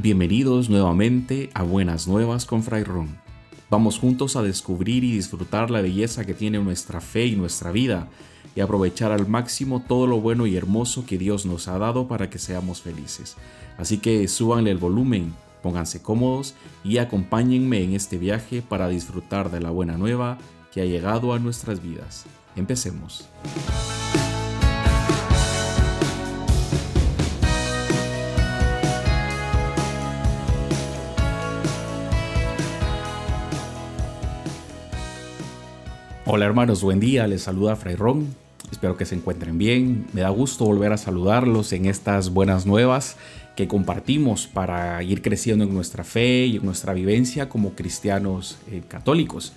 Bienvenidos nuevamente a Buenas Nuevas con Fray Ron. Vamos juntos a descubrir y disfrutar la belleza que tiene nuestra fe y nuestra vida y aprovechar al máximo todo lo bueno y hermoso que Dios nos ha dado para que seamos felices. Así que súbanle el volumen, pónganse cómodos y acompáñenme en este viaje para disfrutar de la buena nueva que ha llegado a nuestras vidas. Empecemos. Hola hermanos, buen día, les saluda Fray Ron. Espero que se encuentren bien. Me da gusto volver a saludarlos en estas buenas nuevas que compartimos para ir creciendo en nuestra fe y en nuestra vivencia como cristianos eh, católicos.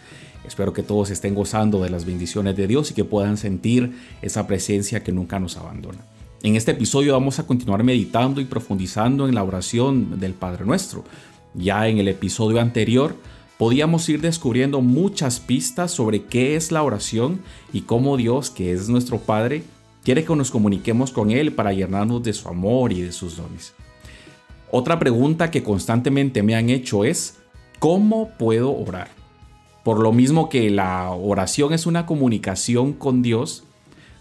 Espero que todos estén gozando de las bendiciones de Dios y que puedan sentir esa presencia que nunca nos abandona. En este episodio vamos a continuar meditando y profundizando en la oración del Padre Nuestro. Ya en el episodio anterior podíamos ir descubriendo muchas pistas sobre qué es la oración y cómo Dios, que es nuestro Padre, quiere que nos comuniquemos con Él para llenarnos de su amor y de sus dones. Otra pregunta que constantemente me han hecho es, ¿cómo puedo orar? Por lo mismo que la oración es una comunicación con Dios,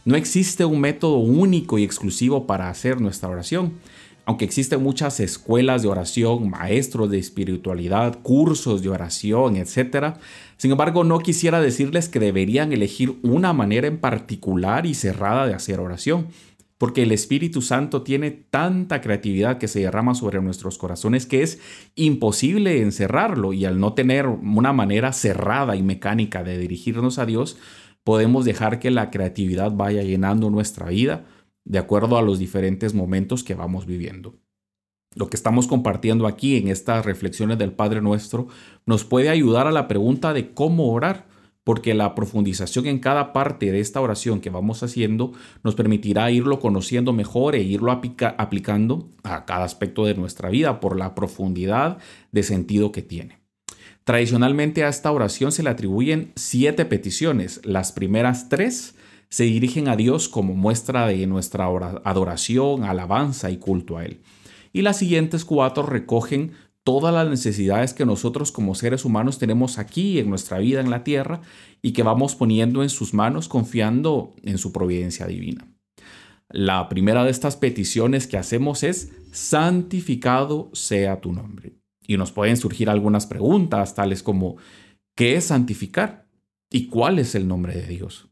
no existe un método único y exclusivo para hacer nuestra oración aunque existen muchas escuelas de oración, maestros de espiritualidad, cursos de oración, etc., sin embargo no quisiera decirles que deberían elegir una manera en particular y cerrada de hacer oración, porque el Espíritu Santo tiene tanta creatividad que se derrama sobre nuestros corazones que es imposible encerrarlo y al no tener una manera cerrada y mecánica de dirigirnos a Dios, podemos dejar que la creatividad vaya llenando nuestra vida de acuerdo a los diferentes momentos que vamos viviendo. Lo que estamos compartiendo aquí en estas reflexiones del Padre Nuestro nos puede ayudar a la pregunta de cómo orar, porque la profundización en cada parte de esta oración que vamos haciendo nos permitirá irlo conociendo mejor e irlo aplicando a cada aspecto de nuestra vida por la profundidad de sentido que tiene. Tradicionalmente a esta oración se le atribuyen siete peticiones. Las primeras tres se dirigen a Dios como muestra de nuestra adoración, alabanza y culto a Él. Y las siguientes cuatro recogen todas las necesidades que nosotros como seres humanos tenemos aquí en nuestra vida en la tierra y que vamos poniendo en sus manos confiando en su providencia divina. La primera de estas peticiones que hacemos es, santificado sea tu nombre. Y nos pueden surgir algunas preguntas tales como, ¿qué es santificar? ¿Y cuál es el nombre de Dios?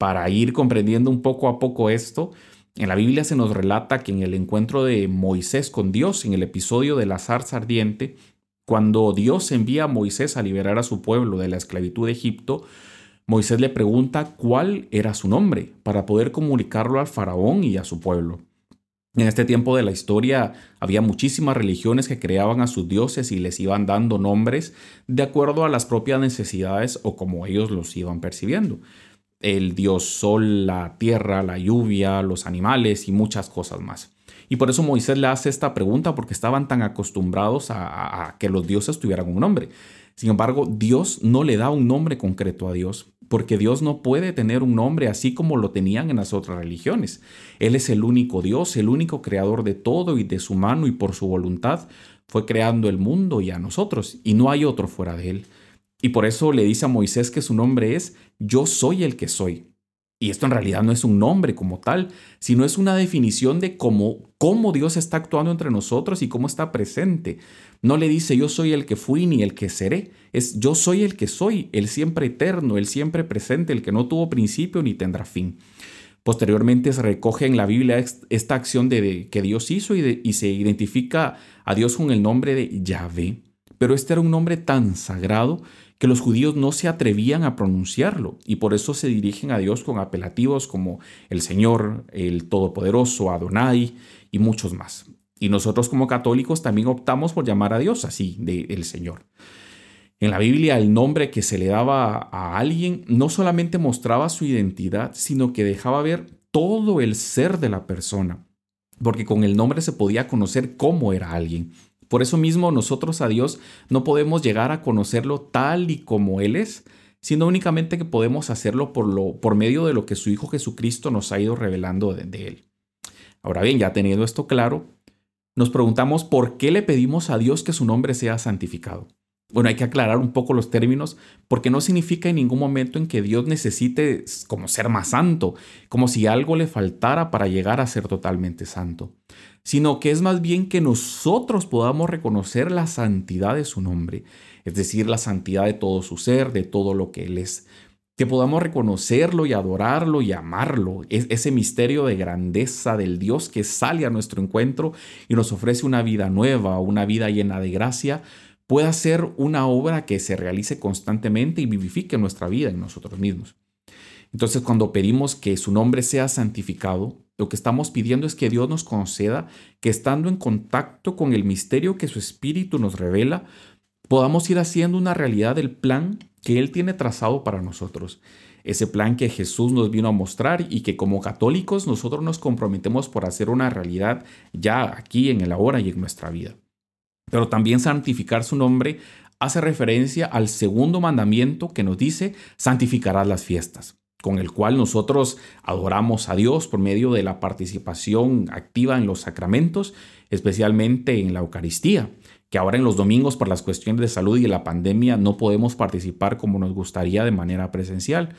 Para ir comprendiendo un poco a poco esto, en la Biblia se nos relata que en el encuentro de Moisés con Dios, en el episodio de la zarza ardiente, cuando Dios envía a Moisés a liberar a su pueblo de la esclavitud de Egipto, Moisés le pregunta cuál era su nombre para poder comunicarlo al faraón y a su pueblo. En este tiempo de la historia había muchísimas religiones que creaban a sus dioses y les iban dando nombres de acuerdo a las propias necesidades o como ellos los iban percibiendo el dios sol, la tierra, la lluvia, los animales y muchas cosas más. Y por eso Moisés le hace esta pregunta porque estaban tan acostumbrados a, que los dioses tuvieran un nombre. Sin embargo, Dios no le da un nombre concreto a Dios, porque Dios no puede tener un nombre así como lo tenían en las otras religiones. Él es el único Dios, el único creador de todo y de su mano y por su voluntad fue creando el mundo y a nosotros, y no hay otro fuera de él. Y por eso le dice a Moisés que su nombre es Yo soy el que soy. Y esto en realidad no es un nombre como tal, sino es una definición de cómo, cómo Dios está actuando entre nosotros y cómo está presente. No le dice yo soy el que fui ni el que seré, es yo soy el que soy, el siempre eterno, el siempre presente, el que no tuvo principio ni tendrá fin. Posteriormente se recoge en la Biblia esta acción de, que Dios hizo y, y se identifica a Dios con el nombre de Yahvé. Pero este era un nombre tan sagrado que los judíos no se atrevían a pronunciarlo y por eso se dirigen a Dios con apelativos como el Señor, el Todopoderoso, Adonai y muchos más. Y nosotros como católicos también optamos por llamar a Dios así, de el Señor. En la Biblia el nombre que se le daba a alguien no solamente mostraba su identidad, sino que dejaba ver todo el ser de la persona, porque con el nombre se podía conocer cómo era alguien. Por eso mismo nosotros a Dios no podemos llegar a conocerlo tal y como Él es, sino únicamente que podemos hacerlo por, lo, por medio de lo que su Hijo Jesucristo nos ha ido revelando de, Él. Ahora bien, ya teniendo esto claro, nos preguntamos por qué le pedimos a Dios que su nombre sea santificado. Bueno, hay que aclarar un poco los términos porque no significa en ningún momento en que Dios necesite como ser más santo, como si algo le faltara para llegar a ser totalmente santo, sino que es más bien que nosotros podamos reconocer la santidad de su nombre, es decir, la santidad de todo su ser, de todo lo que Él es, que podamos reconocerlo y adorarlo y amarlo, es ese misterio de grandeza del Dios que sale a nuestro encuentro y nos ofrece una vida nueva, una vida llena de gracia, pueda ser una obra que se realice constantemente y vivifique nuestra vida en nosotros mismos. Entonces, cuando pedimos que su nombre sea santificado, lo que estamos pidiendo es que Dios nos conceda que estando en contacto con el misterio que su Espíritu nos revela, podamos ir haciendo una realidad del plan que Él tiene trazado para nosotros. Ese plan que Jesús nos vino a mostrar y que como católicos nosotros nos comprometemos por hacer una realidad ya aquí, en el ahora y en nuestra vida. Pero también santificar su nombre hace referencia al segundo mandamiento que nos dice, santificarás las fiestas, con el cual nosotros adoramos a Dios por medio de la participación activa en los sacramentos, especialmente en la Eucaristía, que ahora en los domingos por las cuestiones de salud y la pandemia no podemos participar como nos gustaría de manera presencial.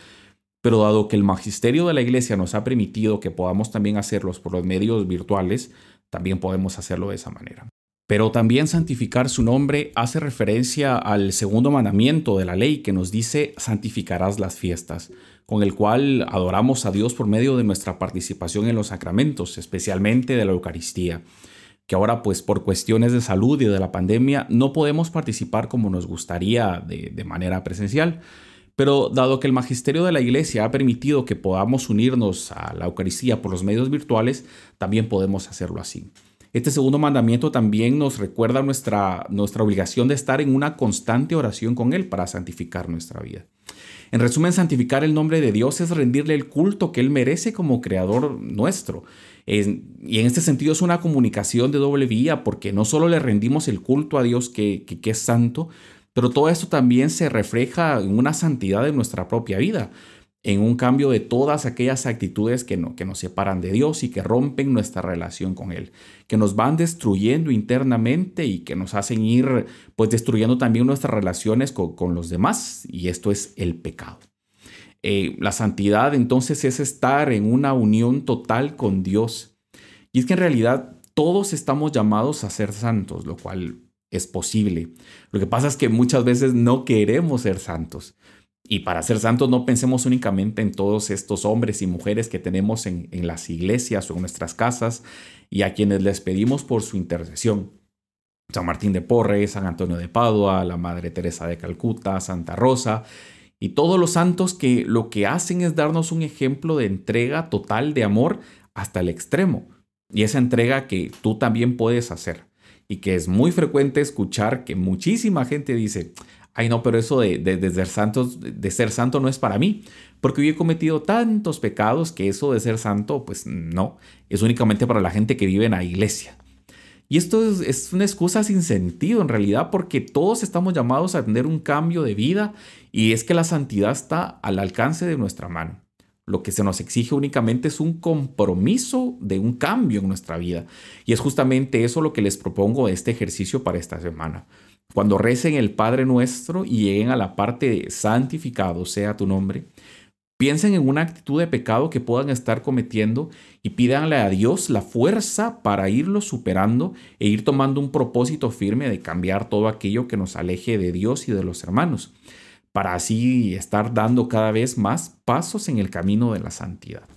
Pero dado que el magisterio de la iglesia nos ha permitido que podamos también hacerlos por los medios virtuales, también podemos hacerlo de esa manera. Pero también santificar su nombre hace referencia al segundo mandamiento de la ley que nos dice santificarás las fiestas, con el cual adoramos a Dios por medio de nuestra participación en los sacramentos, especialmente de la Eucaristía, que ahora pues por cuestiones de salud y de la pandemia no podemos participar como nos gustaría de, de manera presencial. Pero dado que el magisterio de la Iglesia ha permitido que podamos unirnos a la Eucaristía por los medios virtuales, también podemos hacerlo así. Este segundo mandamiento también nos recuerda nuestra, nuestra obligación de estar en una constante oración con Él para santificar nuestra vida. En resumen, santificar el nombre de Dios es rendirle el culto que Él merece como creador nuestro. y en este sentido es una comunicación de doble vía porque no solo le rendimos el culto a Dios que, que es santo, pero todo esto también se refleja en una santidad de nuestra propia vida en un cambio de todas aquellas actitudes que, que nos separan de Dios y que rompen nuestra relación con Él, que nos van destruyendo internamente y que nos hacen ir pues destruyendo también nuestras relaciones con, los demás y esto es el pecado. Eh, la santidad entonces es estar en una unión total con Dios y es que en realidad todos estamos llamados a ser santos, lo cual es posible. Lo que pasa es que muchas veces no queremos ser santos. Y para ser santos no pensemos únicamente en todos estos hombres y mujeres que tenemos en, las iglesias o en nuestras casas y a quienes les pedimos por su intercesión. San Martín de Porres, San Antonio de Padua, la Madre Teresa de Calcuta, Santa Rosa y todos los santos que lo que hacen es darnos un ejemplo de entrega total de amor hasta el extremo. Y esa entrega que tú también puedes hacer. Y que es muy frecuente escuchar que muchísima gente dice, ay no, pero eso de, ser santo no es para mí, porque yo he cometido tantos pecados que eso de ser santo, pues no, es únicamente para la gente que vive en la iglesia. Y esto es, una excusa sin sentido en realidad porque todos estamos llamados a tener un cambio de vida y es que la santidad está al alcance de nuestra mano. Lo que se nos exige únicamente es un compromiso de un cambio en nuestra vida. Y es justamente eso lo que les propongo este ejercicio para esta semana. Cuando recen el Padre Nuestro y lleguen a la parte de santificado sea tu nombre, piensen en una actitud de pecado que puedan estar cometiendo y pídanle a Dios la fuerza para irlo superando e ir tomando un propósito firme de cambiar todo aquello que nos aleje de Dios y de los hermanos, para así estar dando cada vez más pasos en el camino de la santidad.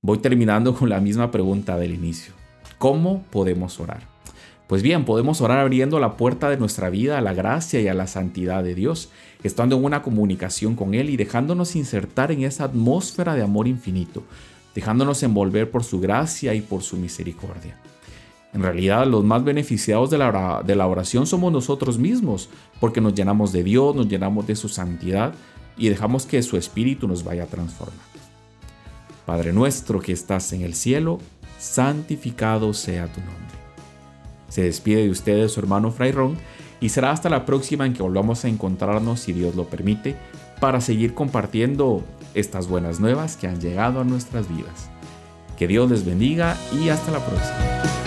Voy terminando con la misma pregunta del inicio. ¿Cómo podemos orar? Pues bien, podemos orar abriendo la puerta de nuestra vida a la gracia y a la santidad de Dios, estando en una comunicación con Él y dejándonos insertar en esa atmósfera de amor infinito, dejándonos envolver por su gracia y por su misericordia. En realidad, los más beneficiados de la, de la oración somos nosotros mismos, porque nos llenamos de Dios, nos llenamos de su santidad y dejamos que su Espíritu nos vaya transformando. Padre nuestro que estás en el cielo, santificado sea tu nombre se despide de ustedes su hermano Fray Ron y será hasta la próxima en que volvamos a encontrarnos, si Dios lo permite, para seguir compartiendo estas buenas nuevas que han llegado a nuestras vidas. Que Dios les bendiga y hasta la próxima.